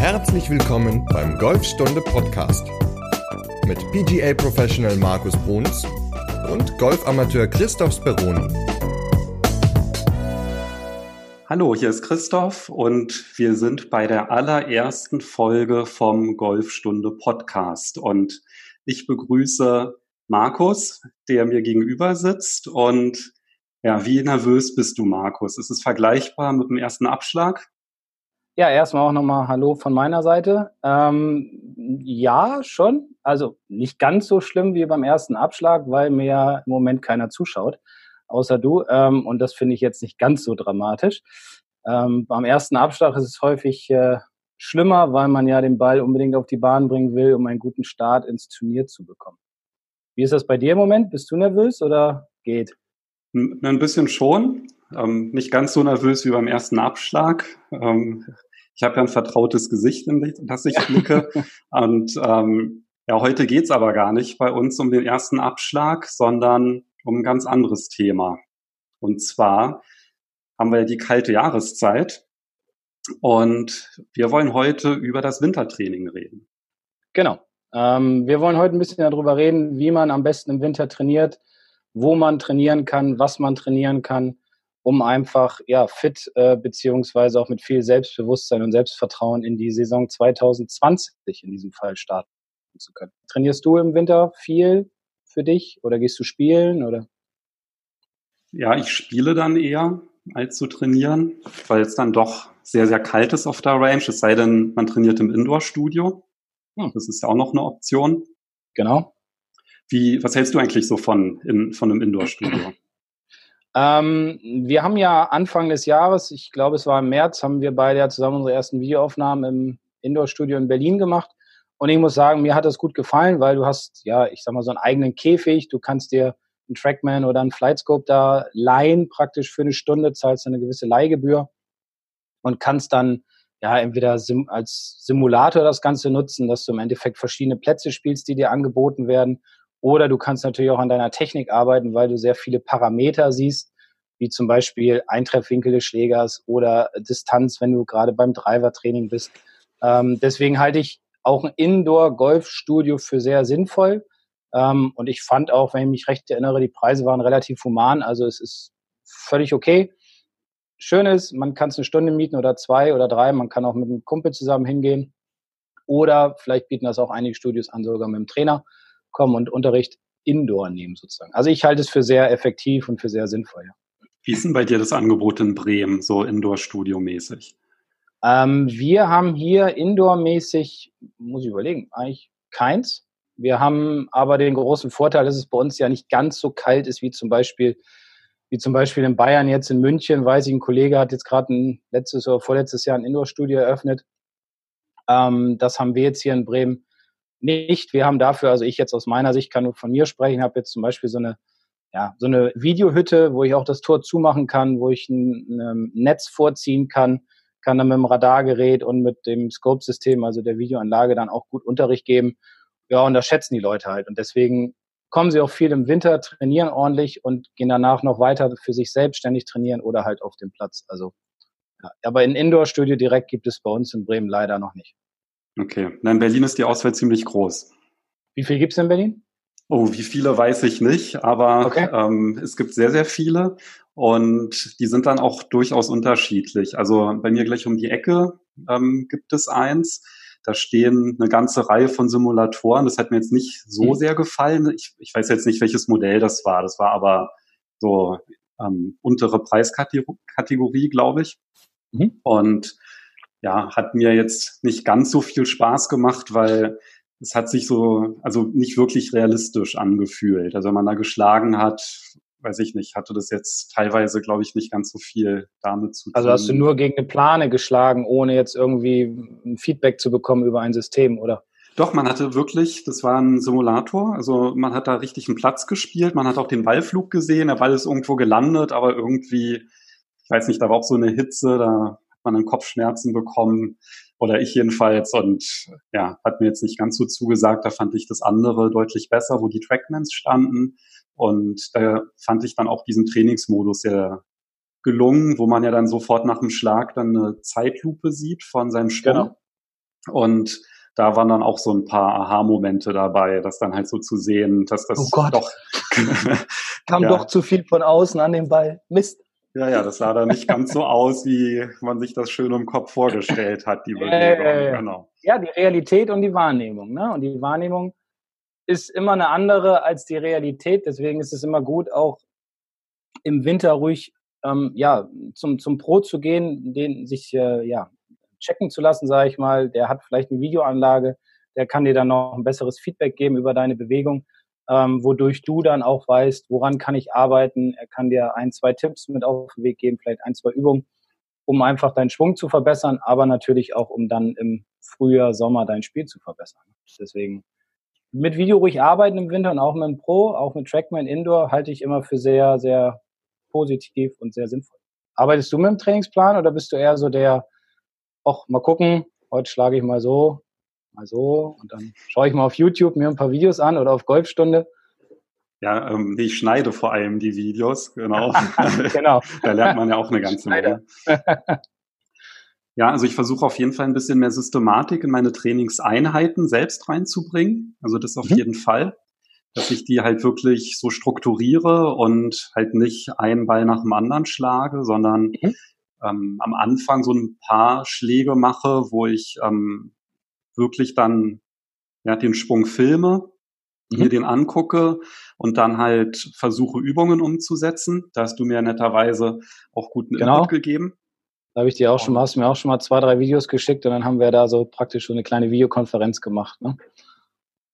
Herzlich willkommen beim Golfstunde Podcast mit PGA Professional Markus Bruns und Golfamateur Christoph Speroni. Hallo, hier ist Christoph und wir sind bei der allerersten Folge vom Golfstunde Podcast und ich begrüße Markus, der mir gegenüber sitzt und ja, wie nervös bist du, Markus? Ist es vergleichbar mit dem ersten Abschlag? Ja, erstmal auch nochmal Hallo von meiner Seite. Ähm, ja, schon. Also nicht ganz so schlimm wie beim ersten Abschlag, weil mir im Moment keiner zuschaut, außer du. Ähm, und das finde ich jetzt nicht ganz so dramatisch. Ähm, beim ersten Abschlag ist es häufig äh, schlimmer, weil man ja den Ball unbedingt auf die Bahn bringen will, um einen guten Start ins Turnier zu bekommen. Wie ist das bei dir im Moment? Bist du nervös oder geht? Ein bisschen schon. Ähm, nicht ganz so nervös wie beim ersten Abschlag. Ähm, ich habe ja ein vertrautes Gesicht, in das ich blicke. Und ähm, ja, heute geht's aber gar nicht bei uns um den ersten Abschlag, sondern um ein ganz anderes Thema. Und zwar haben wir ja die kalte Jahreszeit und wir wollen heute über das Wintertraining reden. Genau. Ähm, wir wollen heute ein bisschen darüber reden, wie man am besten im Winter trainiert, wo man trainieren kann, was man trainieren kann, um einfach ja fit äh, beziehungsweise auch mit viel Selbstbewusstsein und Selbstvertrauen in die Saison 2020 in diesem Fall starten zu können. Trainierst du im Winter viel für dich oder gehst du spielen oder? Ja, ich spiele dann eher als zu trainieren, weil es dann doch sehr, sehr kalt ist auf der Range, es sei denn, man trainiert im Indoor-Studio. Hm. Das ist ja auch noch eine Option. Genau. Wie, was hältst du eigentlich so von, in, von einem Indoor-Studio? Ähm, wir haben ja Anfang des Jahres, ich glaube es war im März, haben wir beide ja zusammen unsere ersten Videoaufnahmen im Indoor-Studio in Berlin gemacht. Und ich muss sagen, mir hat das gut gefallen, weil du hast, ja, ich sag mal, so einen eigenen Käfig. Du kannst dir einen Trackman oder einen Flightscope da leihen, praktisch für eine Stunde, zahlst eine gewisse Leihgebühr und kannst dann ja entweder sim als Simulator das Ganze nutzen, dass du im Endeffekt verschiedene Plätze spielst, die dir angeboten werden oder du kannst natürlich auch an deiner Technik arbeiten, weil du sehr viele Parameter siehst, wie zum Beispiel Eintreffwinkel des Schlägers oder Distanz, wenn du gerade beim Driver-Training bist. Ähm, deswegen halte ich auch ein Indoor-Golfstudio für sehr sinnvoll. Ähm, und ich fand auch, wenn ich mich recht erinnere, die Preise waren relativ human. Also es ist völlig okay. Schön ist, man kann es eine Stunde mieten oder zwei oder drei. Man kann auch mit einem Kumpel zusammen hingehen. Oder vielleicht bieten das auch einige Studios an, sogar mit dem Trainer kommen und Unterricht indoor nehmen sozusagen. Also ich halte es für sehr effektiv und für sehr sinnvoll. Ja. Wie ist denn bei dir das Angebot in Bremen, so Indoor-Studio-mäßig? Ähm, wir haben hier Indoor-mäßig, muss ich überlegen, eigentlich keins. Wir haben aber den großen Vorteil, dass es bei uns ja nicht ganz so kalt ist wie zum Beispiel, wie zum Beispiel in Bayern jetzt in München. Weiß ich, ein Kollege hat jetzt gerade ein letztes oder vorletztes Jahr ein Indoor-Studio eröffnet. Ähm, das haben wir jetzt hier in Bremen nicht. Wir haben dafür, also ich jetzt aus meiner Sicht kann nur von mir sprechen, habe jetzt zum Beispiel so eine, ja, so eine Videohütte, wo ich auch das Tor zumachen kann, wo ich ein, ein Netz vorziehen kann, kann dann mit dem Radargerät und mit dem Scope-System, also der Videoanlage, dann auch gut Unterricht geben. Ja, und das schätzen die Leute halt. Und deswegen kommen sie auch viel im Winter, trainieren ordentlich und gehen danach noch weiter für sich selbstständig trainieren oder halt auf dem Platz. Also, ja. aber in Indoor-Studio direkt gibt es bei uns in Bremen leider noch nicht. Okay. Na, in Berlin ist die Auswahl ziemlich groß. Wie viel gibt es in Berlin? Oh, wie viele weiß ich nicht, aber okay. ähm, es gibt sehr, sehr viele und die sind dann auch durchaus unterschiedlich. Also bei mir gleich um die Ecke ähm, gibt es eins. Da stehen eine ganze Reihe von Simulatoren. Das hat mir jetzt nicht so mhm. sehr gefallen. Ich, ich weiß jetzt nicht, welches Modell das war. Das war aber so ähm, untere Preiskategorie, glaube ich. Mhm. Und ja, hat mir jetzt nicht ganz so viel Spaß gemacht, weil es hat sich so, also nicht wirklich realistisch angefühlt. Also wenn man da geschlagen hat, weiß ich nicht, hatte das jetzt teilweise, glaube ich, nicht ganz so viel damit zu tun. Also hast du nur gegen eine Plane geschlagen, ohne jetzt irgendwie ein Feedback zu bekommen über ein System, oder? Doch, man hatte wirklich, das war ein Simulator, also man hat da richtig einen Platz gespielt, man hat auch den Ballflug gesehen, der Ball ist irgendwo gelandet, aber irgendwie, ich weiß nicht, da war auch so eine Hitze, da man dann Kopfschmerzen bekommen oder ich jedenfalls und ja, hat mir jetzt nicht ganz so zugesagt. Da fand ich das andere deutlich besser, wo die Trackmans standen und da fand ich dann auch diesen Trainingsmodus sehr gelungen, wo man ja dann sofort nach dem Schlag dann eine Zeitlupe sieht von seinem Sprung. Genau. Und da waren dann auch so ein paar Aha-Momente dabei, das dann halt so zu sehen, dass das oh doch kam ja. doch zu viel von außen an den Ball. Mist. Ja, ja, das sah dann nicht ganz so aus, wie man sich das schön im Kopf vorgestellt hat, die Bewegung. Äh, genau. Ja, die Realität und die Wahrnehmung. Ne? Und die Wahrnehmung ist immer eine andere als die Realität. Deswegen ist es immer gut, auch im Winter ruhig ähm, ja, zum, zum Pro zu gehen, den sich äh, ja, checken zu lassen, sage ich mal. Der hat vielleicht eine Videoanlage, der kann dir dann noch ein besseres Feedback geben über deine Bewegung ähm, wodurch du dann auch weißt, woran kann ich arbeiten. Er kann dir ein, zwei Tipps mit auf den Weg geben, vielleicht ein, zwei Übungen, um einfach deinen Schwung zu verbessern, aber natürlich auch, um dann im Frühjahr, Sommer dein Spiel zu verbessern. Deswegen mit Video ruhig arbeiten im Winter und auch mit dem Pro, auch mit Trackman Indoor halte ich immer für sehr, sehr positiv und sehr sinnvoll. Arbeitest du mit dem Trainingsplan oder bist du eher so der, ach, mal gucken, heute schlage ich mal so, mal so und dann schaue ich mal auf YouTube mir ein paar Videos an oder auf Golfstunde. Ja, ähm, ich schneide vor allem die Videos, genau. genau. da lernt man ja auch eine ganze Menge. ja, also ich versuche auf jeden Fall ein bisschen mehr Systematik in meine Trainingseinheiten selbst reinzubringen. Also das auf mhm. jeden Fall, dass ich die halt wirklich so strukturiere und halt nicht einen Ball nach dem anderen schlage, sondern mhm. ähm, am Anfang so ein paar Schläge mache, wo ich ähm, wirklich dann ja, den Sprung filme, mhm. mir den angucke und dann halt versuche, Übungen umzusetzen. Da hast du mir netterweise auch guten genau. Input gegeben. Da habe ich dir auch schon mal, hast du mir auch schon mal zwei, drei Videos geschickt und dann haben wir da so praktisch schon eine kleine Videokonferenz gemacht. Ne?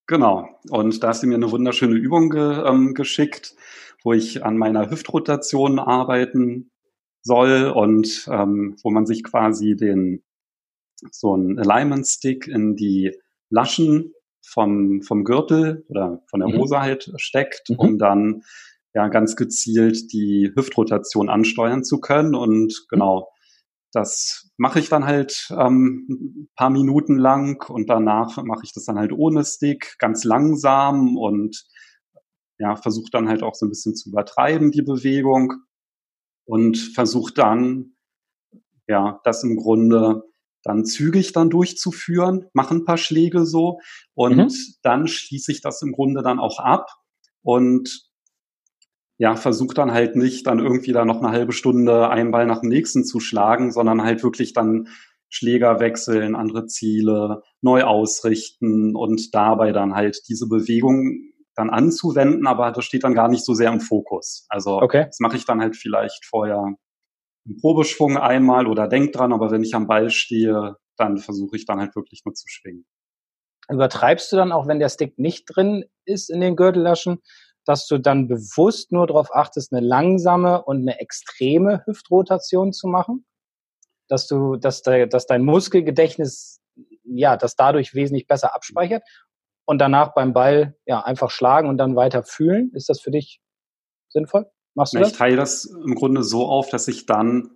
Genau. Und da hast du mir eine wunderschöne Übung ge, ähm, geschickt, wo ich an meiner Hüftrotation arbeiten soll und ähm, wo man sich quasi den so ein Alignment Stick in die Laschen vom, vom Gürtel oder von der mhm. Hose halt steckt, mhm. um dann ja ganz gezielt die Hüftrotation ansteuern zu können. Und genau, das mache ich dann halt ähm, ein paar Minuten lang und danach mache ich das dann halt ohne Stick, ganz langsam und ja, versuche dann halt auch so ein bisschen zu übertreiben, die Bewegung und versuche dann ja, das im Grunde dann zügig dann durchzuführen, mache ein paar Schläge so und mhm. dann schließe ich das im Grunde dann auch ab und ja, versuche dann halt nicht dann irgendwie da noch eine halbe Stunde einen Ball nach dem nächsten zu schlagen, sondern halt wirklich dann Schläger wechseln, andere Ziele neu ausrichten und dabei dann halt diese Bewegung dann anzuwenden, aber das steht dann gar nicht so sehr im Fokus. Also okay. das mache ich dann halt vielleicht vorher einen Probeschwung einmal oder denk dran, aber wenn ich am Ball stehe, dann versuche ich dann halt wirklich nur zu schwingen. Übertreibst du dann auch, wenn der Stick nicht drin ist in den Gürtellaschen, dass du dann bewusst nur darauf achtest, eine langsame und eine extreme Hüftrotation zu machen? Dass du, dass, de, dass dein Muskelgedächtnis, ja, das dadurch wesentlich besser abspeichert und danach beim Ball, ja, einfach schlagen und dann weiter fühlen? Ist das für dich sinnvoll? Machst du das? Ich teile das im Grunde so auf, dass ich dann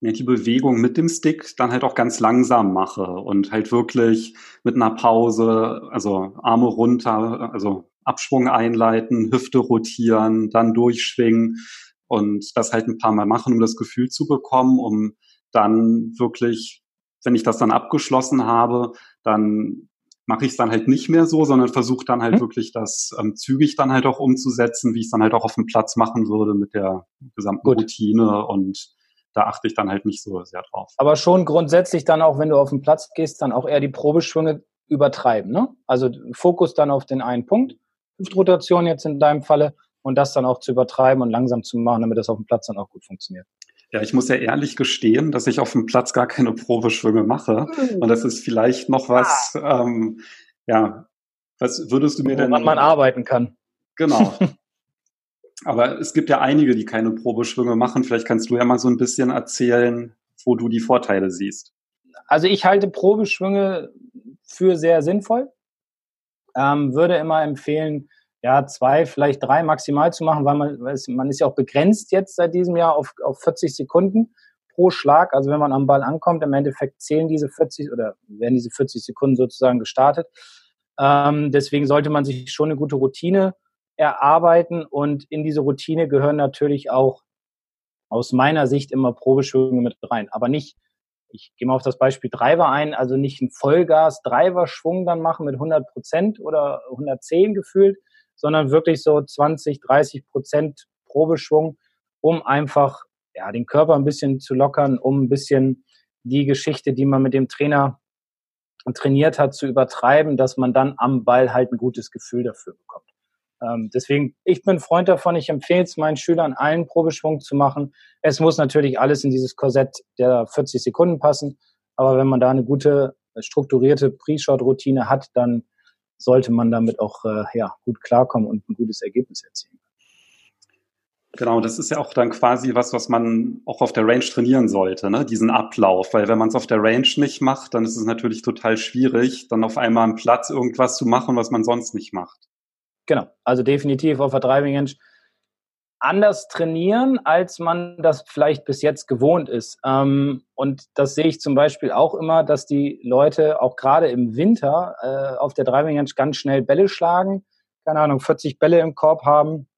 die Bewegung mit dem Stick dann halt auch ganz langsam mache und halt wirklich mit einer Pause, also Arme runter, also Abschwung einleiten, Hüfte rotieren, dann durchschwingen und das halt ein paar Mal machen, um das Gefühl zu bekommen, um dann wirklich, wenn ich das dann abgeschlossen habe, dann mache ich es dann halt nicht mehr so, sondern versuche dann halt mhm. wirklich das ähm, zügig dann halt auch umzusetzen, wie ich es dann halt auch auf dem Platz machen würde mit der gesamten Gut. Routine und da achte ich dann halt nicht so sehr drauf. Aber schon grundsätzlich dann auch, wenn du auf den Platz gehst, dann auch eher die Probeschwünge übertreiben, ne? Also Fokus dann auf den einen Punkt, Hüftrotation jetzt in deinem Falle und das dann auch zu übertreiben und langsam zu machen, damit das auf dem Platz dann auch gut funktioniert. Ja, ich muss ja ehrlich gestehen, dass ich auf dem Platz gar keine Probeschwünge mache. Und das ist vielleicht noch was, ah. ähm, ja, was würdest du mir denn... Woran man arbeiten kann. Genau. Aber es gibt ja einige, die keine Probeschwünge machen. Vielleicht kannst du ja mal so ein bisschen erzählen, wo du die Vorteile siehst. Also ich halte Probeschwünge für sehr sinnvoll. Ähm, würde immer empfehlen, ja, zwei, vielleicht drei maximal zu machen, weil man, man ist ja auch begrenzt jetzt seit diesem Jahr auf, auf 40 Sekunden pro Schlag. Also wenn man am Ball ankommt, im Endeffekt zählen diese 40 oder werden diese 40 Sekunden sozusagen gestartet. Ähm, deswegen sollte man sich schon eine gute Routine erarbeiten und in diese Routine gehören natürlich auch aus meiner Sicht immer Probeschwünge mit rein, aber nicht ich gehe mal auf das Beispiel Driver ein, also nicht einen Vollgas-Driver-Schwung dann machen mit 100 Prozent oder 110 gefühlt, sondern wirklich so 20, 30 Prozent Probeschwung, um einfach ja, den Körper ein bisschen zu lockern, um ein bisschen die Geschichte, die man mit dem Trainer trainiert hat, zu übertreiben, dass man dann am Ball halt ein gutes Gefühl dafür bekommt. Ähm, deswegen, ich bin Freund davon, ich empfehle es meinen Schülern, allen Probeschwung zu machen. Es muss natürlich alles in dieses Korsett der 40 Sekunden passen, aber wenn man da eine gute, strukturierte Pre-Shot-Routine hat, dann sollte man damit auch äh, ja, gut klarkommen und ein gutes Ergebnis erzielen. Genau, das ist ja auch dann quasi was, was man auch auf der Range trainieren sollte, ne? diesen Ablauf. Weil wenn man es auf der Range nicht macht, dann ist es natürlich total schwierig, dann auf einmal am Platz irgendwas zu machen, was man sonst nicht macht. Genau, also definitiv auf der Driving Range anders trainieren, als man das vielleicht bis jetzt gewohnt ist. Ähm, und das sehe ich zum Beispiel auch immer, dass die Leute auch gerade im Winter äh, auf der Driving ganz schnell Bälle schlagen, keine Ahnung, 40 Bälle im Korb haben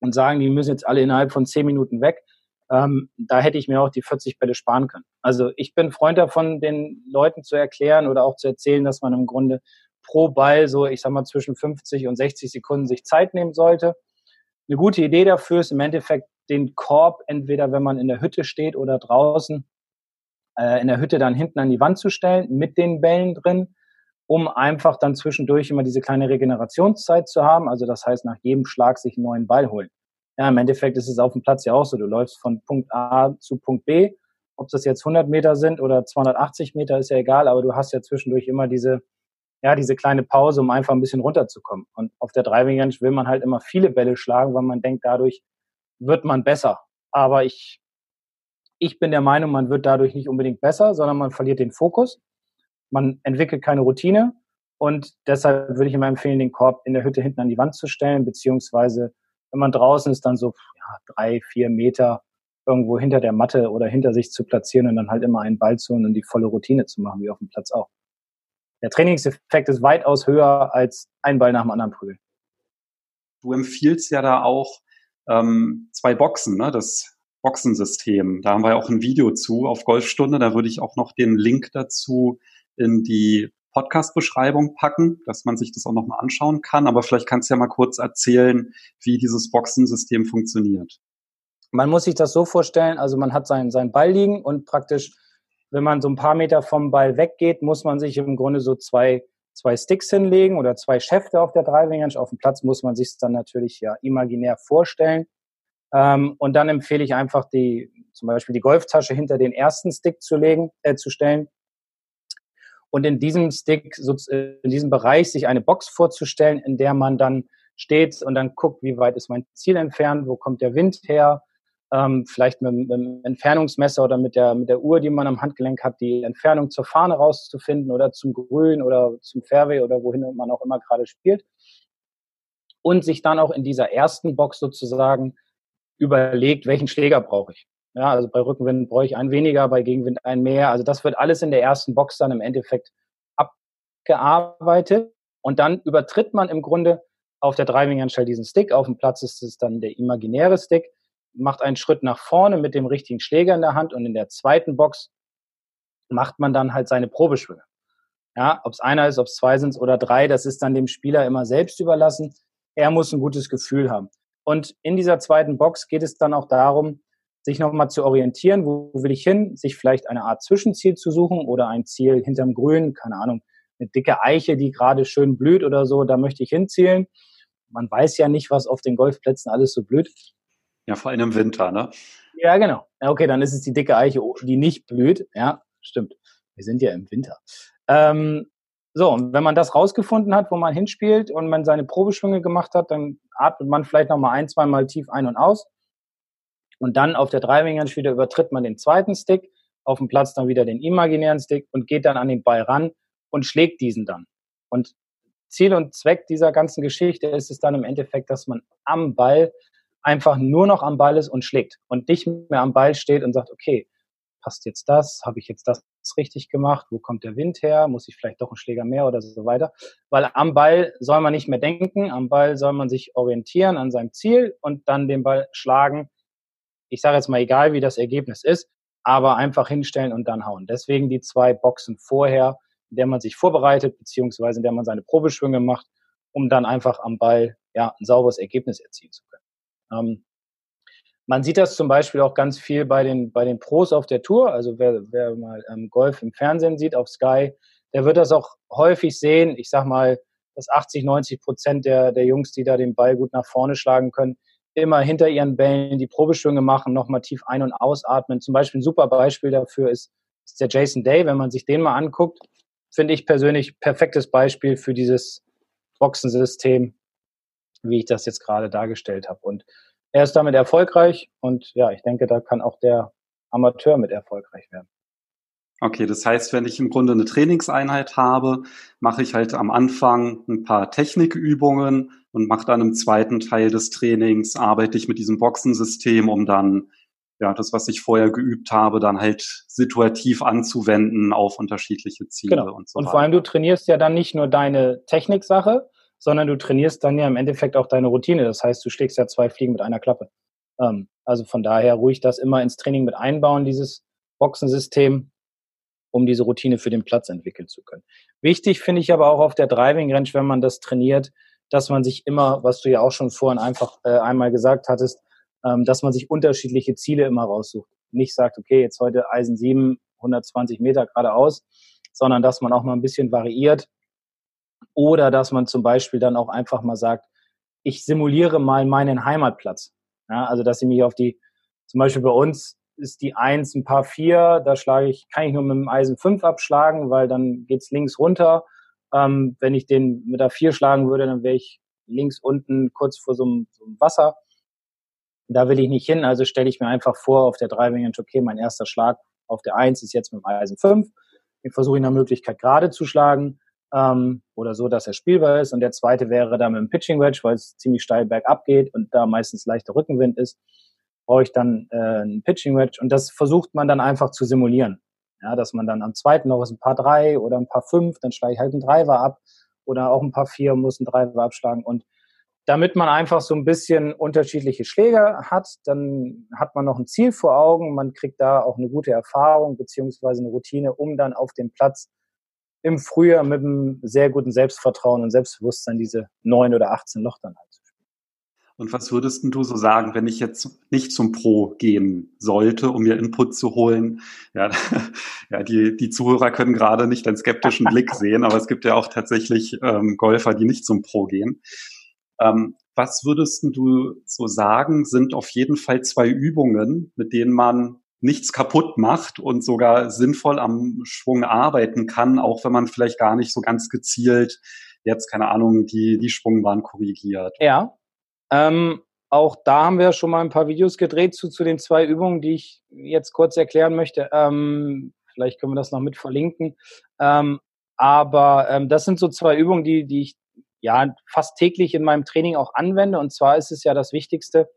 und sagen, die müssen jetzt alle innerhalb von 10 Minuten weg. Ähm, da hätte ich mir auch die 40 Bälle sparen können. Also ich bin Freund davon, den Leuten zu erklären oder auch zu erzählen, dass man im Grunde pro Ball so, ich sag mal, zwischen 50 und 60 Sekunden sich Zeit nehmen sollte. Eine gute Idee dafür ist im Endeffekt den Korb entweder, wenn man in der Hütte steht oder draußen, äh, in der Hütte dann hinten an die Wand zu stellen mit den Bällen drin um einfach dann zwischendurch immer diese kleine Regenerationszeit zu haben. Also das heißt, nach jedem Schlag sich einen neuen Ball holen. Ja, im Endeffekt ist es auf dem Platz ja auch so. Du läufst von Punkt A zu Punkt B. Ob das jetzt 100 Meter sind oder 280 Meter, ist ja egal, aber du hast ja zwischendurch immer diese, ja, diese kleine Pause, um einfach ein bisschen runterzukommen. Und auf der Driving Range will man halt immer viele Bälle schlagen, weil man denkt, dadurch wird man besser. Aber ich, ich bin der Meinung, man wird dadurch nicht unbedingt besser, sondern man verliert den Fokus man entwickelt keine Routine und deshalb würde ich immer empfehlen, den Korb in der Hütte hinten an die Wand zu stellen, beziehungsweise wenn man draußen ist, dann so ja, drei, vier Meter irgendwo hinter der Matte oder hinter sich zu platzieren und dann halt immer einen Ball zu holen und die volle Routine zu machen, wie auf dem Platz auch. Der Trainingseffekt ist weitaus höher als ein Ball nach dem anderen prügeln. Du empfiehlst ja da auch ähm, zwei Boxen, ne? das Boxensystem. Da haben wir ja auch ein Video zu auf Golfstunde. Da würde ich auch noch den Link dazu in die Podcast-Beschreibung packen, dass man sich das auch nochmal anschauen kann. Aber vielleicht kannst du ja mal kurz erzählen, wie dieses Boxensystem funktioniert. Man muss sich das so vorstellen, also man hat seinen, seinen Ball liegen und praktisch, wenn man so ein paar Meter vom Ball weggeht, muss man sich im Grunde so zwei, zwei Sticks hinlegen oder zwei Schäfte auf der Driving Range. Auf dem Platz muss man sich dann natürlich ja imaginär vorstellen. Ähm, und dann empfehle ich einfach die, zum Beispiel die Golftasche hinter den ersten Stick zu legen, äh, zu stellen und in diesem Stick, in diesem Bereich sich eine Box vorzustellen, in der man dann steht und dann guckt, wie weit ist mein Ziel entfernt, wo kommt der Wind her, ähm, vielleicht mit, mit dem Entfernungsmesser oder mit der, mit der Uhr, die man am Handgelenk hat, die Entfernung zur Fahne rauszufinden oder zum Grün oder zum Fairway oder wohin man auch immer gerade spielt. Und sich dann auch in dieser ersten Box sozusagen überlegt, welchen Schläger brauche ich. Ja, also bei Rückenwind brauche ich einen weniger, bei Gegenwind einen mehr. Also das wird alles in der ersten Box dann im Endeffekt abgearbeitet. Und dann übertritt man im Grunde auf der Driving Range diesen Stick. Auf dem Platz ist es dann der imaginäre Stick. Macht einen Schritt nach vorne mit dem richtigen Schläger in der Hand und in der zweiten Box macht man dann halt seine Probeschwünge. Ja, ob es einer ist, ob es zwei sind oder drei, das ist dann dem Spieler immer selbst überlassen. Er muss ein gutes Gefühl haben. Und in dieser zweiten Box geht es dann auch darum, sich nochmal zu orientieren, wo will ich hin, sich vielleicht eine Art Zwischenziel zu suchen oder ein Ziel hinterm Grün, keine Ahnung, eine dicke Eiche, die gerade schön blüht oder so, da möchte ich hinzielen. Man weiß ja nicht, was auf den Golfplätzen alles so blüht. Ja, vor allem im Winter, ne? Ja, genau. Okay, dann ist es die dicke Eiche, die nicht blüht. Ja, stimmt. Wir sind ja im Winter. Ähm, so, und wenn man das rausgefunden hat, wo man hinspielt und man seine Probeschwünge gemacht hat, dann atmet man vielleicht nochmal ein, zweimal tief ein und aus und dann auf der Driving Range wieder übertritt man den zweiten Stick, auf dem Platz dann wieder den imaginären Stick und geht dann an den Ball ran und schlägt diesen dann. Und Ziel und Zweck dieser ganzen Geschichte ist es dann im Endeffekt, dass man am Ball einfach nur noch am Ball ist und schlägt und nicht mehr am Ball steht und sagt, okay, passt jetzt das, habe ich jetzt das richtig gemacht, wo kommt der Wind her, muss ich vielleicht doch einen Schläger mehr oder so weiter. Weil am Ball soll man nicht mehr denken, am Ball soll man sich orientieren an seinem Ziel und dann den Ball schlagen ich sage jetzt mal egal, wie das Ergebnis ist, aber einfach hinstellen und dann hauen. Deswegen die zwei Boxen vorher, in der man sich vorbereitet, beziehungsweise in der man seine Probeschwünge macht, um dann einfach am Ball ja, ein sauberes Ergebnis erzielen zu können. Ähm, man sieht das zum Beispiel auch ganz viel bei den, bei den Pros auf der Tour. Also wer, wer mal ähm, Golf im Fernsehen sieht, auf Sky, der wird das auch häufig sehen. Ich sag mal, dass 80, 90 Prozent der, der Jungs, die da den Ball gut nach vorne schlagen können, immer hinter ihren Bällen die Probeschwünge machen, nochmal tief ein- und ausatmen. Zum Beispiel ein super Beispiel dafür ist, ist der Jason Day. Wenn man sich den mal anguckt, finde ich persönlich perfektes Beispiel für dieses Boxensystem, wie ich das jetzt gerade dargestellt habe. Und er ist damit erfolgreich und ja, ich denke, da kann auch der Amateur mit erfolgreich werden. Okay, das heißt, wenn ich im Grunde eine Trainingseinheit habe, mache ich halt am Anfang ein paar Technikübungen und mache dann im zweiten Teil des Trainings, arbeite ich mit diesem Boxensystem, um dann ja, das, was ich vorher geübt habe, dann halt situativ anzuwenden auf unterschiedliche Ziele genau. und so. Und vor allem du trainierst ja dann nicht nur deine Techniksache, sondern du trainierst dann ja im Endeffekt auch deine Routine. Das heißt, du schlägst ja zwei Fliegen mit einer Klappe. Ähm, also von daher ruhig das immer ins Training mit einbauen, dieses Boxensystem, um diese Routine für den Platz entwickeln zu können. Wichtig finde ich aber auch auf der Driving Range, wenn man das trainiert, dass man sich immer, was du ja auch schon vorhin einfach äh, einmal gesagt hattest, ähm, dass man sich unterschiedliche Ziele immer raussucht. Nicht sagt, okay, jetzt heute Eisen 7, 120 Meter geradeaus, sondern dass man auch mal ein bisschen variiert oder dass man zum Beispiel dann auch einfach mal sagt, ich simuliere mal meinen Heimatplatz. Ja, also dass ich mich auf die, zum Beispiel bei uns ist die Eins ein paar vier, da schlage ich, kann ich nur mit dem Eisen 5 abschlagen, weil dann geht's links runter. Ähm, wenn ich den mit der 4 schlagen würde, dann wäre ich links unten kurz vor so einem, so einem, Wasser. Da will ich nicht hin, also stelle ich mir einfach vor auf der Driving Range, okay, mein erster Schlag auf der 1 ist jetzt mit dem Eisen 5. Ich versuche in der Möglichkeit gerade zu schlagen ähm, oder so, dass er spielbar ist. Und der zweite wäre dann mit dem Pitching Wedge, weil es ziemlich steil bergab geht und da meistens leichter Rückenwind ist, brauche ich dann äh, einen Pitching Wedge. Und das versucht man dann einfach zu simulieren. Ja, dass man dann am zweiten noch ist ein paar drei oder ein paar fünf, dann schlage ich halt einen Driver ab oder auch ein paar vier muss einen Driver abschlagen. Und damit man einfach so ein bisschen unterschiedliche Schläge hat, dann hat man noch ein Ziel vor Augen, man kriegt da auch eine gute Erfahrung beziehungsweise eine Routine, um dann auf dem Platz im Frühjahr mit einem sehr guten Selbstvertrauen und Selbstbewusstsein diese neun oder 18 Loch dann halt zu spielen. Und was würdest du so sagen, wenn ich jetzt nicht zum Pro gehen sollte, um mir Input zu holen? Ja, ja die, die Zuhörer können gerade nicht einen skeptischen Blick sehen, aber es gibt ja auch tatsächlich ähm, Golfer, die nicht zum Pro gehen. Ähm, was würdest du so sagen, sind auf jeden Fall zwei Übungen, mit denen man nichts kaputt macht und sogar sinnvoll am Schwung arbeiten kann, auch wenn man vielleicht gar nicht so ganz gezielt jetzt, keine Ahnung, die, die Schwungbahn korrigiert. Ja, ähm, auch da haben wir schon mal ein paar Videos gedreht zu, zu den zwei Übungen, die ich jetzt kurz erklären möchte. Ähm, vielleicht können wir das noch mit verlinken. Ähm, aber ähm, das sind so zwei Übungen, die, die ich ja fast täglich in meinem Training auch anwende. Und zwar ist es ja das Wichtigste,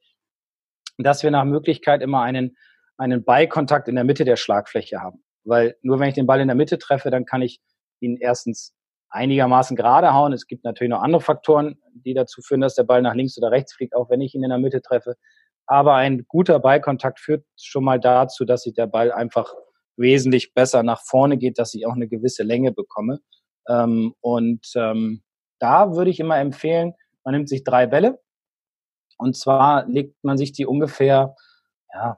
dass wir nach Möglichkeit immer einen einen Ballkontakt in der Mitte der Schlagfläche haben. Weil nur wenn ich den Ball in der Mitte treffe, dann kann ich ihn erstens einigermaßen gerade hauen. Es gibt natürlich noch andere Faktoren, die dazu führen, dass der Ball nach links oder rechts fliegt, auch wenn ich ihn in der Mitte treffe. Aber ein guter Ballkontakt führt schon mal dazu, dass sich der Ball einfach wesentlich besser nach vorne geht, dass ich auch eine gewisse Länge bekomme. Ähm, und ähm, da würde ich immer empfehlen, man nimmt sich drei Bälle und zwar legt man sich die ungefähr ja,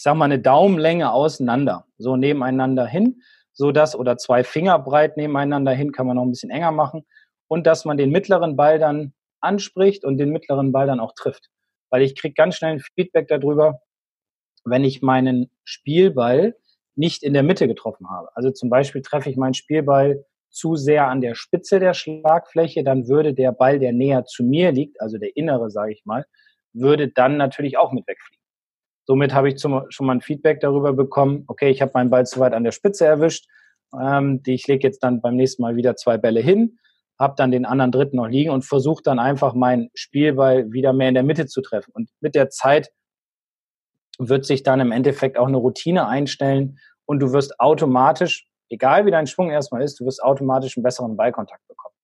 ich sag mal, eine Daumenlänge auseinander, so nebeneinander hin, so dass, oder zwei Finger breit nebeneinander hin, kann man noch ein bisschen enger machen, und dass man den mittleren Ball dann anspricht und den mittleren Ball dann auch trifft. Weil ich kriege ganz schnell ein Feedback darüber, wenn ich meinen Spielball nicht in der Mitte getroffen habe. Also zum Beispiel treffe ich meinen Spielball zu sehr an der Spitze der Schlagfläche, dann würde der Ball, der näher zu mir liegt, also der innere, sage ich mal, würde dann natürlich auch mit wegfliegen. Somit habe ich zum, schon mal ein Feedback darüber bekommen, okay, ich habe meinen Ball zu weit an der Spitze erwischt. Ähm, die, ich lege jetzt dann beim nächsten Mal wieder zwei Bälle hin, habe dann den anderen dritten noch liegen und versuche dann einfach meinen Spielball wieder mehr in der Mitte zu treffen. Und mit der Zeit wird sich dann im Endeffekt auch eine Routine einstellen und du wirst automatisch, egal wie dein Schwung erstmal ist, du wirst automatisch einen besseren Ballkontakt bekommen.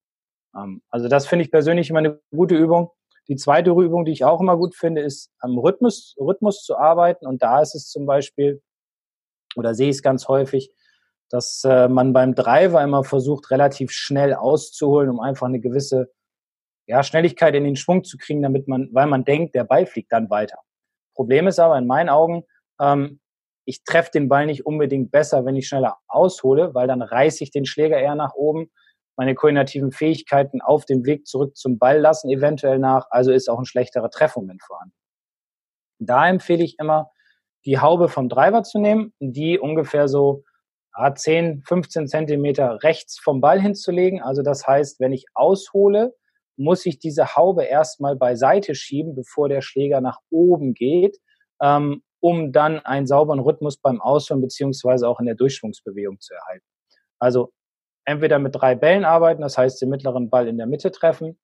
Ähm, also das finde ich persönlich immer eine gute Übung, Die zweite Übung, die ich auch immer gut finde, ist am Rhythmus, Rhythmus zu arbeiten. Und da ist es zum Beispiel, oder sehe ich es ganz häufig, dass äh, man beim Driver immer versucht, relativ schnell auszuholen, um einfach eine gewisse ja, Schnelligkeit in den Schwung zu kriegen, damit man, weil man denkt, der Ball fliegt dann weiter. Problem ist aber in meinen Augen, ähm, ich treffe den Ball nicht unbedingt besser, wenn ich schneller aushole, weil dann reiße ich den Schläger eher nach oben. Meine koordinativen Fähigkeiten auf dem Weg zurück zum Ball lassen eventuell nach, also ist auch ein schlechterer Treffmoment vorhanden. Da empfehle ich immer, die Haube vom Driver zu nehmen, die ungefähr so 10, 15 Zentimeter rechts vom Ball hinzulegen. Also das heißt, wenn ich aushole, muss ich diese Haube erstmal beiseite schieben, bevor der Schläger nach oben geht, ähm, um dann einen sauberen Rhythmus beim Ausholen beziehungsweise auch in der Durchschwungsbewegung zu erhalten. Also entweder mit drei Bällen arbeiten, das heißt den mittleren Ball in der Mitte treffen,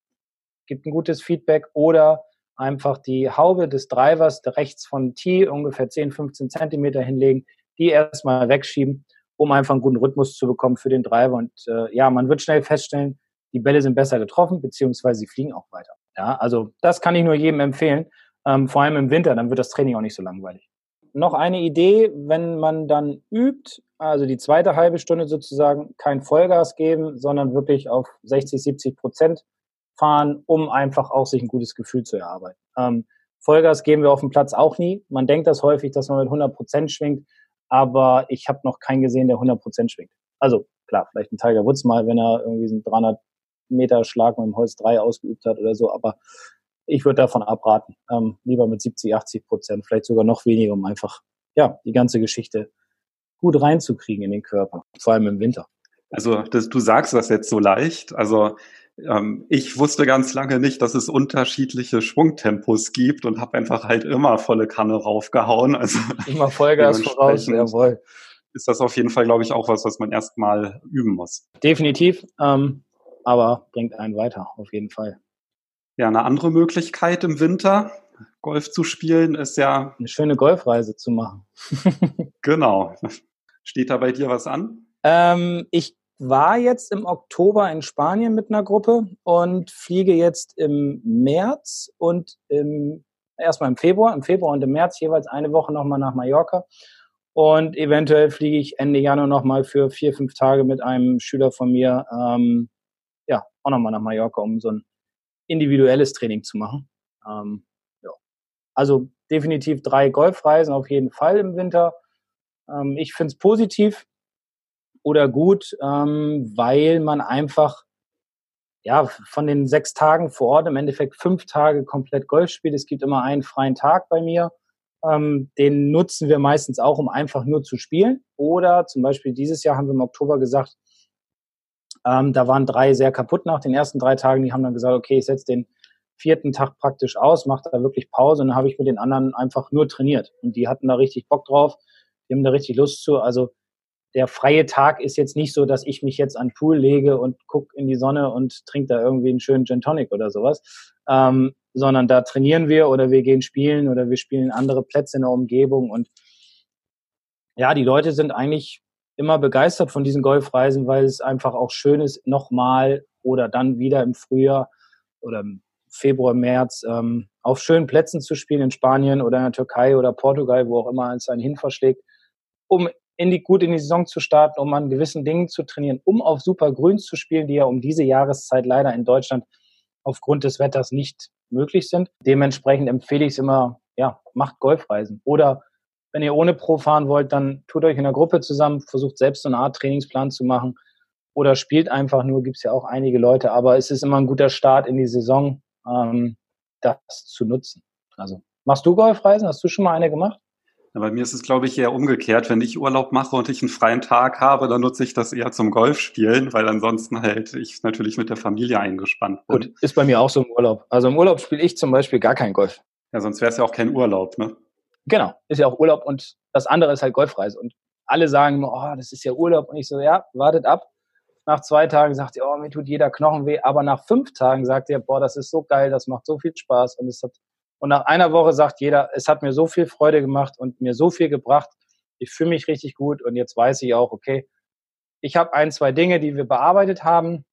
gibt ein gutes Feedback, oder einfach die Haube des Drivers rechts von T ungefähr 10, 15 Zentimeter hinlegen, die erstmal wegschieben um einfach einen guten Rhythmus zu bekommen für den Driver. Und äh, ja, man wird schnell feststellen, die Bälle sind besser getroffen, beziehungsweise sie fliegen auch weiter. Ja, also das kann ich nur jedem empfehlen. Ähm, vor allem im Winter, dann wird das Training auch nicht so langweilig. Noch eine Idee, wenn man dann übt, also die zweite halbe Stunde sozusagen kein Vollgas geben, sondern wirklich auf 60, 70 Prozent fahren, um einfach auch sich ein gutes Gefühl zu erarbeiten. Ähm, Vollgas geben wir auf dem Platz auch nie. Man denkt das häufig, dass man mit 100 Prozent schwingt aber ich habe noch keinen gesehen, der 100% schwingt. Also klar, vielleicht ein Tiger Woods mal, wenn er irgendwie einen 300 Meter Schlag mit dem Holz 3 ausgeübt hat oder so, aber ich würde davon abraten. Ähm, lieber mit 70, 80 Prozent, vielleicht sogar noch weniger, um einfach ja die ganze Geschichte gut reinzukriegen in den Körper, vor allem im Winter. Also das, du sagst das jetzt so leicht. Also ähm, ich wusste ganz lange nicht, dass es unterschiedliche Schwungtempos gibt und habe einfach halt immer volle Kanne raufgehauen. Also immer Vollgas voraus, jawohl. Ist das auf jeden Fall, glaube ich, auch was, was man erstmal üben muss. Definitiv, ähm, aber bringt einen weiter, auf jeden Fall. Ja, eine andere Möglichkeit im Winter, Golf zu spielen, ist ja. Eine schöne Golfreise zu machen. genau. Steht da bei dir was an? Ähm, ich war jetzt im Oktober in Spanien mit einer Gruppe und fliege jetzt im März und im, erstmal im Februar, im Februar und im März jeweils eine Woche nochmal nach Mallorca. Und eventuell fliege ich Ende Januar nochmal für vier, fünf Tage mit einem Schüler von mir, ähm, ja, auch nochmal nach Mallorca, um so ein individuelles Training zu machen. Ähm, ja. Also definitiv drei Golfreisen auf jeden Fall im Winter. Ähm, ich finde es positiv oder gut, ähm, weil man einfach ja von den sechs Tagen vor Ort im Endeffekt fünf Tage komplett Golf spielt. Es gibt immer einen freien Tag bei mir. Ähm, den nutzen wir meistens auch, um einfach nur zu spielen. Oder zum Beispiel dieses Jahr haben wir im Oktober gesagt, ähm, da waren drei sehr kaputt nach den ersten drei Tagen. Die haben dann gesagt, okay, ich setze den vierten Tag praktisch aus, mache da wirklich Pause und dann habe ich mit den anderen einfach nur trainiert. Und die hatten da richtig Bock drauf, die haben da richtig Lust zu. Also der freie Tag ist jetzt nicht so, dass ich mich jetzt an den Pool lege und gucke in die Sonne und trinke da irgendwie einen schönen Gin Tonic oder sowas, ähm, sondern da trainieren wir oder wir gehen spielen oder wir spielen andere Plätze in der Umgebung. Und ja, die Leute sind eigentlich immer begeistert von diesen Golfreisen, weil es einfach auch schön ist, nochmal oder dann wieder im Frühjahr oder im Februar, März ähm, auf schönen Plätzen zu spielen in Spanien oder in der Türkei oder Portugal, wo auch immer es einen hin verschlägt, um in die, gut in die Saison zu starten, um an gewissen Dingen zu trainieren, um auf super Grüns zu spielen, die ja um diese Jahreszeit leider in Deutschland aufgrund des Wetters nicht möglich sind. Dementsprechend empfehle ich es immer, ja, macht Golfreisen. Oder wenn ihr ohne Pro fahren wollt, dann tut euch in einer Gruppe zusammen, versucht selbst so eine Art Trainingsplan zu machen oder spielt einfach nur, gibt es ja auch einige Leute, aber es ist immer ein guter Start in die Saison, ähm, das zu nutzen. Also, machst du Golfreisen? Hast du schon mal eine gemacht? Ja, bei mir ist es, glaube ich, eher umgekehrt. Wenn ich Urlaub mache und ich einen freien Tag habe, dann nutze ich das eher zum Golfspielen, weil ansonsten halt ich natürlich mit der Familie eingespannt bin. Gut, ist bei mir auch so im Urlaub. Also im Urlaub spiele ich zum Beispiel gar kein Golf. Ja, sonst wäre es ja auch kein Urlaub, ne? Genau, ist ja auch Urlaub und das andere ist halt Golfreise. Und alle sagen immer, oh, das ist ja Urlaub. Und ich so, ja, wartet ab. Nach zwei Tagen sagt ihr, oh, mir tut jeder Knochen weh. Aber nach fünf Tagen sagt ihr, boah, das ist so geil, das macht so viel Spaß und es hat und nach einer Woche sagt jeder, es hat mir so viel Freude gemacht und mir so viel gebracht. Ich fühle mich richtig gut und jetzt weiß ich auch, okay, ich habe ein, zwei Dinge, die wir bearbeitet haben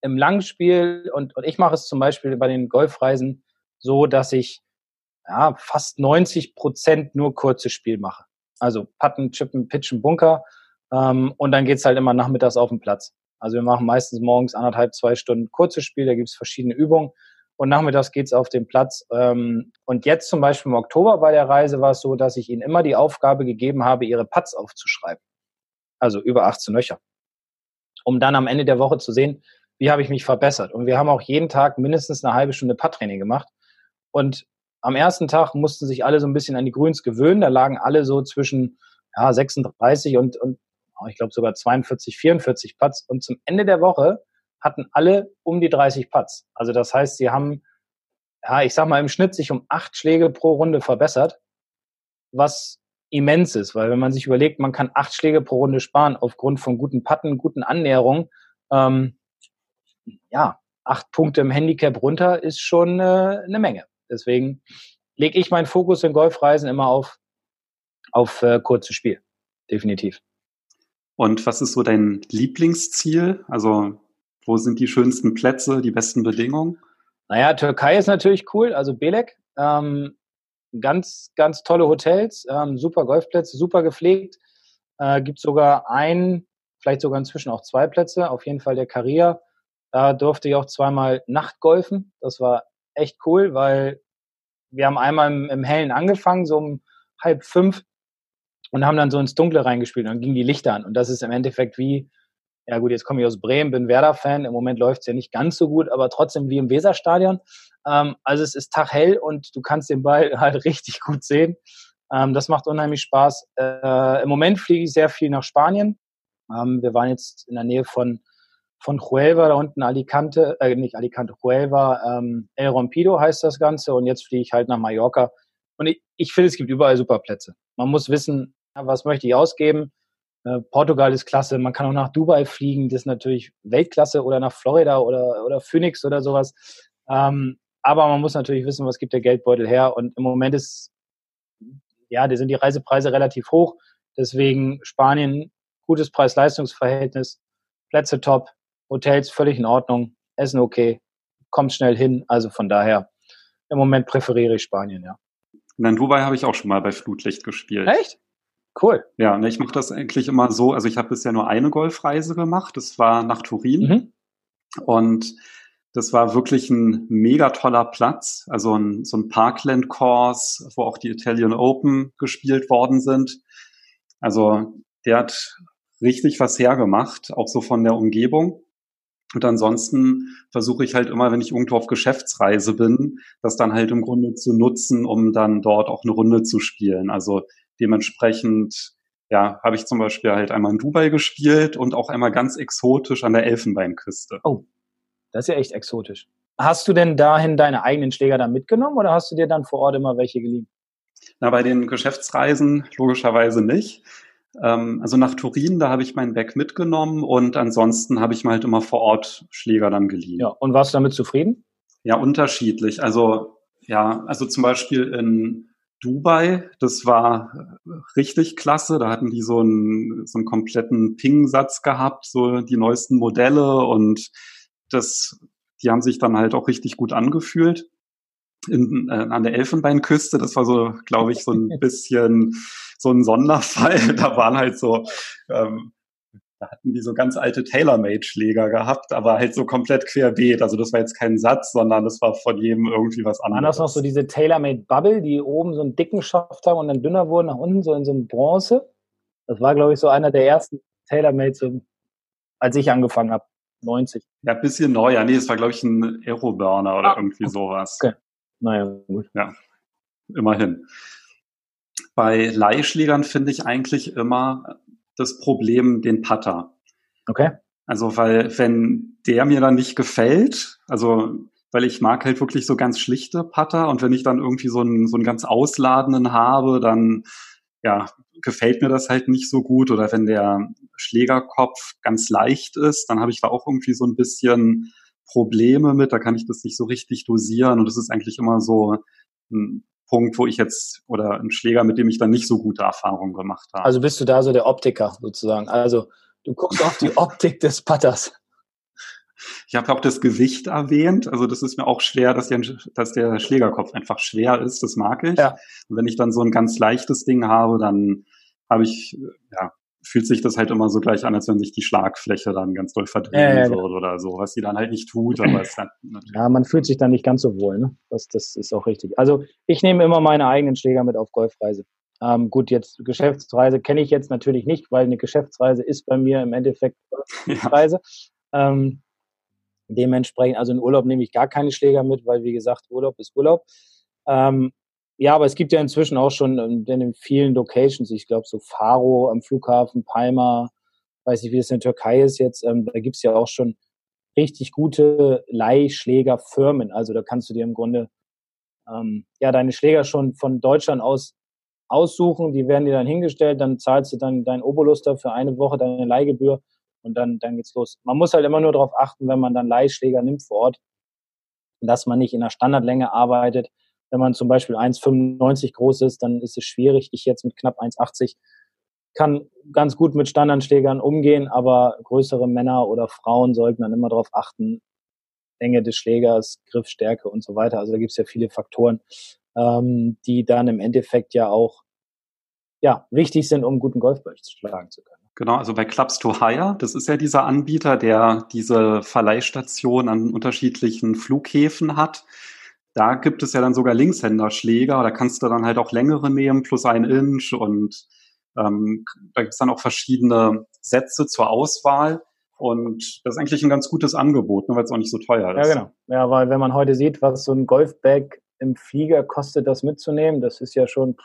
im Langspiel und, und ich mache es zum Beispiel bei den Golfreisen so, dass ich ja, fast 90 Prozent nur kurzes Spiel mache. Also Putten, Chippen, Pitchen, Bunker. Ähm, und dann geht's halt immer nachmittags auf den Platz. Also wir machen meistens morgens anderthalb, zwei Stunden kurzes Spiel, da gibt's verschiedene Übungen. Und nachmittags geht's auf den Platz. Ähm, und jetzt zum Beispiel im Oktober bei der Reise war es so, dass ich ihnen immer die Aufgabe gegeben habe, ihre Putts aufzuschreiben. Also über 18 Löcher. Um dann am Ende der Woche zu sehen, wie habe ich mich verbessert. Und wir haben auch jeden Tag mindestens eine halbe Stunde Putt-Training gemacht. Und am ersten Tag mussten sich alle so ein bisschen an die Grüns gewöhnen. Da lagen alle so zwischen ja, 36 und, und ich glaube sogar 42, 44 Putts. Und zum Ende der Woche hatten alle um die 30 Putts. Also das heißt, sie haben, ja, ich sag mal, im Schnitt sich um acht Schläge pro Runde verbessert, was immens ist, weil wenn man sich überlegt, man kann acht Schläge pro Runde sparen aufgrund von guten Patten, guten Annäherungen, ähm, ja, acht Punkte im Handicap runter ist schon äh, eine Menge. Deswegen lege ich meinen Fokus in Golfreisen immer auf, auf äh, kurzes Spiel. Definitiv. Und was ist so dein Lieblingsziel? Also, wo sind die schönsten Plätze, die besten Bedingungen? Naja, Türkei ist natürlich cool, also Belek. Ähm, ganz, ganz tolle Hotels, ähm, super Golfplätze, super gepflegt. Äh, gibt sogar ein, vielleicht sogar inzwischen auch zwei Plätze, auf jeden Fall der Caria. Da durfte ich auch zweimal Nachtgolfen. Das war echt cool, weil wir haben einmal im, im Hellen angefangen, so um halb fünf und haben dann so ins Dunkle reingespielt und dann gingen die Lichter an. Und das ist im Endeffekt wie, ja gut, jetzt komme ich aus Bremen, bin Werder-Fan, im Moment läuft es ja nicht ganz so gut, aber trotzdem wie im Weserstadion. Ähm, also es ist taghell und du kannst den Ball halt richtig gut sehen. Ähm, das macht unheimlich Spaß. Äh, Im Moment fliege ich sehr viel nach Spanien. Ähm, wir waren jetzt in der Nähe von von Huelva, da unten Alicante, äh, nicht Alicante, Huelva, ähm, El Rompido heißt das Ganze und jetzt fliege ich halt nach Mallorca. Und ich, ich finde, es gibt überall super Plätze. Man muss wissen, was möchte ich ausgeben. Äh, Portugal ist klasse, man kann auch nach Dubai fliegen, das ist natürlich Weltklasse oder nach Florida oder, oder Phoenix oder sowas. Ähm, aber man muss natürlich wissen, was gibt der Geldbeutel her. Und im Moment ist, ja, da sind die Reisepreise relativ hoch. Deswegen Spanien, gutes Preis-Leistungs-Verhältnis, Plätze top, Hotels völlig in Ordnung, Essen okay, kommt schnell hin. Also von daher, im Moment präferiere ich Spanien, ja. Und in Dubai habe ich auch schon mal bei Flutlicht gespielt. Echt? Cool. Ja, ne, ich mache das eigentlich immer so. Also ich habe bisher nur eine Golfreise gemacht. Das war nach Turin. Mhm. Und das war wirklich ein mega toller Platz. Also ein, so ein Parkland-Course, wo auch die Italian Open gespielt worden sind. Also der hat richtig was hergemacht, auch so von der Umgebung. Und ansonsten versuche ich halt immer, wenn ich irgendwo auf Geschäftsreise bin, das dann halt im Grunde zu nutzen, um dann dort auch eine Runde zu spielen. Also dementsprechend, ja, habe ich zum Beispiel halt einmal in Dubai gespielt und auch einmal ganz exotisch an der Elfenbeinküste. Oh, das ist ja echt exotisch. Hast du denn dahin deine eigenen Schläger dann mitgenommen oder hast du dir dann vor Ort immer welche geliehen? Na, bei den Geschäftsreisen logischerweise nicht. Ähm, also nach Turin, da habe ich mein Bag mitgenommen und ansonsten habe ich mir halt immer vor Ort Schläger dann geliehen. Ja, und warst du damit zufrieden? Ja, unterschiedlich. Also, ja, also zum Beispiel in Dubai, das war richtig klasse. Da hatten die so einen, so einen kompletten Ping-Satz gehabt, so die neuesten Modelle und das, die haben sich dann halt auch richtig gut angefühlt in, äh, an der Elfenbeinküste. Das war so, glaube ich, so ein bisschen so ein Sonderfall. Da waren halt so, ähm, da hatten die so ganz alte Tailor-Made-Schläger gehabt, aber halt so komplett querbeet. Also das war jetzt kein Satz, sondern das war von jedem irgendwie was anderes. Waren das noch so diese Tailor-Made-Bubble, die oben so einen dicken Schaft haben und dann dünner wurden nach unten, so in so einem Bronze? Das war, glaube ich, so einer der ersten Tailor-Made, so, als ich angefangen habe. 90. Ja, bisschen neuer. Nee, es war, glaube ich, ein Aeroburner oder ah, irgendwie sowas. Okay. Naja, gut. Ja, immerhin. Bei Leihschlägern finde ich eigentlich immer das Problem den Putter. Okay. Also, weil wenn der mir dann nicht gefällt, also weil ich mag halt wirklich so ganz schlichte Putter und wenn ich dann irgendwie so einen, so einen ganz ausladenden habe, dann ja, gefällt mir das halt nicht so gut. Oder wenn der Schlägerkopf ganz leicht ist, dann habe ich da auch irgendwie so ein bisschen Probleme mit, da kann ich das nicht so richtig dosieren und das ist eigentlich immer so ein Punkt, wo ich jetzt oder ein Schläger, mit dem ich dann nicht so gute Erfahrungen gemacht habe. Also bist du da so der Optiker sozusagen. Also du guckst auf die Optik des Putters. Ich habe auch das Gewicht erwähnt. Also das ist mir auch schwer, dass der, dass der Schlägerkopf einfach schwer ist. Das mag ich. Ja. Und wenn ich dann so ein ganz leichtes Ding habe, dann habe ich, ja, fühlt sich das halt immer so gleich an, als wenn sich die Schlagfläche dann ganz doll verdrehen ja, würde oder so, was sie dann halt nicht tut. Aber es dann ja, man fühlt sich dann nicht ganz so wohl. Ne? Das, das ist auch richtig. Also ich nehme immer meine eigenen Schläger mit auf Golfreise. Ähm, gut, jetzt Geschäftsreise kenne ich jetzt natürlich nicht, weil eine Geschäftsreise ist bei mir im Endeffekt Reise. Ja. Ähm, dementsprechend, also in Urlaub nehme ich gar keine Schläger mit, weil wie gesagt, Urlaub ist Urlaub. Ähm, ja, aber es gibt ja inzwischen auch schon in, in vielen Locations, ich glaube so Faro am Flughafen, Palma, weiß nicht, wie das in der Türkei ist jetzt, ähm, da gibt's ja auch schon richtig gute Leihschlägerfirmen. Also da kannst du dir im Grunde ähm, ja deine Schläger schon von Deutschland aus aussuchen, die werden dir dann hingestellt, dann zahlst du dann dein Obolus für eine Woche, deine Leihgebühr und dann, dann geht's los. Man muss halt immer nur darauf achten, wenn man dann Leihschläger nimmt vor Ort, dass man nicht in der Standardlänge arbeitet, wenn man zum Beispiel 1,95 groß ist, dann ist es schwierig. Ich jetzt mit knapp 1,80 kann ganz gut mit Standardschlägern umgehen, aber größere Männer oder Frauen sollten dann immer darauf achten, Länge des Schlägers, Griffstärke und so weiter. Also da gibt es ja viele Faktoren, ähm, die dann im Endeffekt ja auch ja, wichtig sind, um guten Golfball schlagen zu können. Genau, also bei Clubs to Hire, das ist ja dieser Anbieter, der diese Verleihstation an unterschiedlichen Flughäfen hat. Da gibt es ja dann sogar Linkshänderschläger, da kannst du dann halt auch längere nehmen, plus ein Inch und ähm, da gibt es dann auch verschiedene Sätze zur Auswahl. Und das ist eigentlich ein ganz gutes Angebot, nur weil es auch nicht so teuer ist. Ja, genau. Ja, weil wenn man heute sieht, was so ein Golfbag im Flieger kostet, das mitzunehmen, das ist ja schon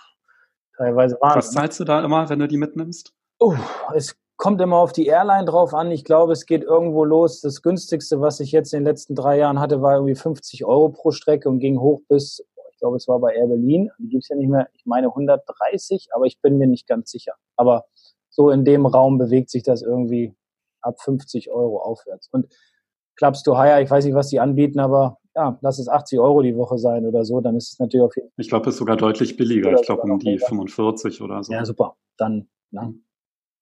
teilweise Wahnsinn. Was zahlst du da immer, wenn du die mitnimmst? Uh, es kommt immer auf die Airline drauf an. Ich glaube, es geht irgendwo los. Das günstigste, was ich jetzt in den letzten drei Jahren hatte, war irgendwie 50 Euro pro Strecke und ging hoch bis, ich glaube, es war bei Air Berlin. Die gibt's ja nicht mehr. Ich meine 130, aber ich bin mir nicht ganz sicher. Aber so in dem Raum bewegt sich das irgendwie ab 50 Euro aufwärts. Und Clubs to Hire, ich weiß nicht, was die anbieten, aber ja, lass es 80 Euro die Woche sein oder so, dann ist es natürlich auf jeden Fall. Ich glaube, es ist sogar deutlich billiger. Ich glaube, um die 45 oder so. Ja, super. Dann, na,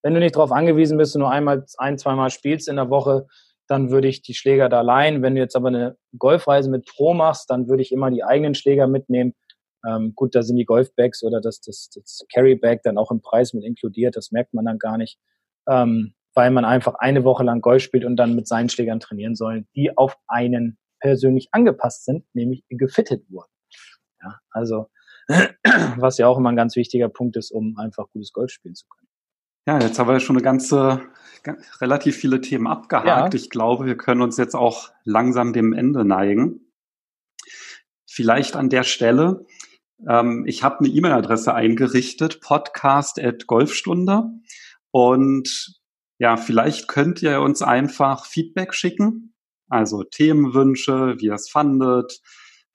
wenn du nicht darauf angewiesen bist, du nur einmal, ein, zweimal spielst in der Woche, dann würde ich die Schläger da leihen. Wenn du jetzt aber eine Golfreise mit Pro machst, dann würde ich immer die eigenen Schläger mitnehmen. Ähm, gut, da sind die Golfbags oder das, das, das Carrybag dann auch im Preis mit inkludiert. Das merkt man dann gar nicht, ähm, weil man einfach eine Woche lang Golf spielt und dann mit seinen Schlägern trainieren soll, die auf einen persönlich angepasst sind, nämlich gefittet wurden. Ja, also was ja auch immer ein ganz wichtiger Punkt ist, um einfach gutes Golf spielen zu können. Ja, jetzt haben wir schon eine ganze, relativ viele Themen abgehakt. Ja. Ich glaube, wir können uns jetzt auch langsam dem Ende neigen. Vielleicht an der Stelle. Ähm, ich habe eine E-Mail-Adresse eingerichtet, podcast.golfstunde. Und ja, vielleicht könnt ihr uns einfach Feedback schicken. Also Themenwünsche, wie ihr es fandet,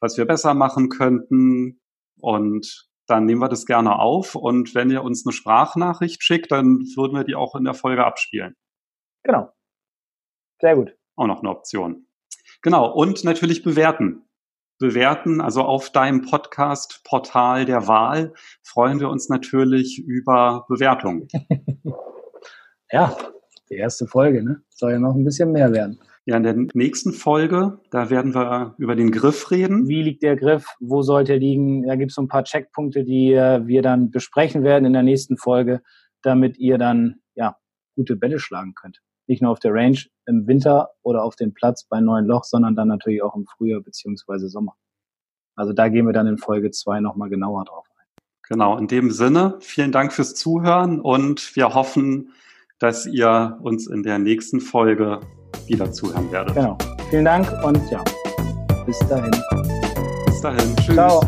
was wir besser machen könnten. Und dann nehmen wir das gerne auf. Und wenn ihr uns eine Sprachnachricht schickt, dann würden wir die auch in der Folge abspielen. Genau. Sehr gut. Auch noch eine Option. Genau. Und natürlich bewerten. Bewerten, also auf deinem Podcast-Portal der Wahl freuen wir uns natürlich über Bewertungen. ja, die erste Folge, ne? Soll ja noch ein bisschen mehr werden. Ja, in der nächsten Folge, da werden wir über den Griff reden. Wie liegt der Griff? Wo sollte er liegen? Da gibt es so ein paar Checkpunkte, die äh, wir dann besprechen werden in der nächsten Folge, damit ihr dann ja gute Bälle schlagen könnt. Nicht nur auf der Range im Winter oder auf dem Platz bei neuen Loch, sondern dann natürlich auch im Frühjahr beziehungsweise Sommer. Also da gehen wir dann in Folge zwei nochmal genauer drauf ein. Genau, in dem Sinne, vielen Dank fürs Zuhören und wir hoffen, dass ihr uns in der nächsten Folge wieder zuhören werdet. Genau. Vielen Dank und ja, bis dahin. Bis dahin. Tschüss. Ciao.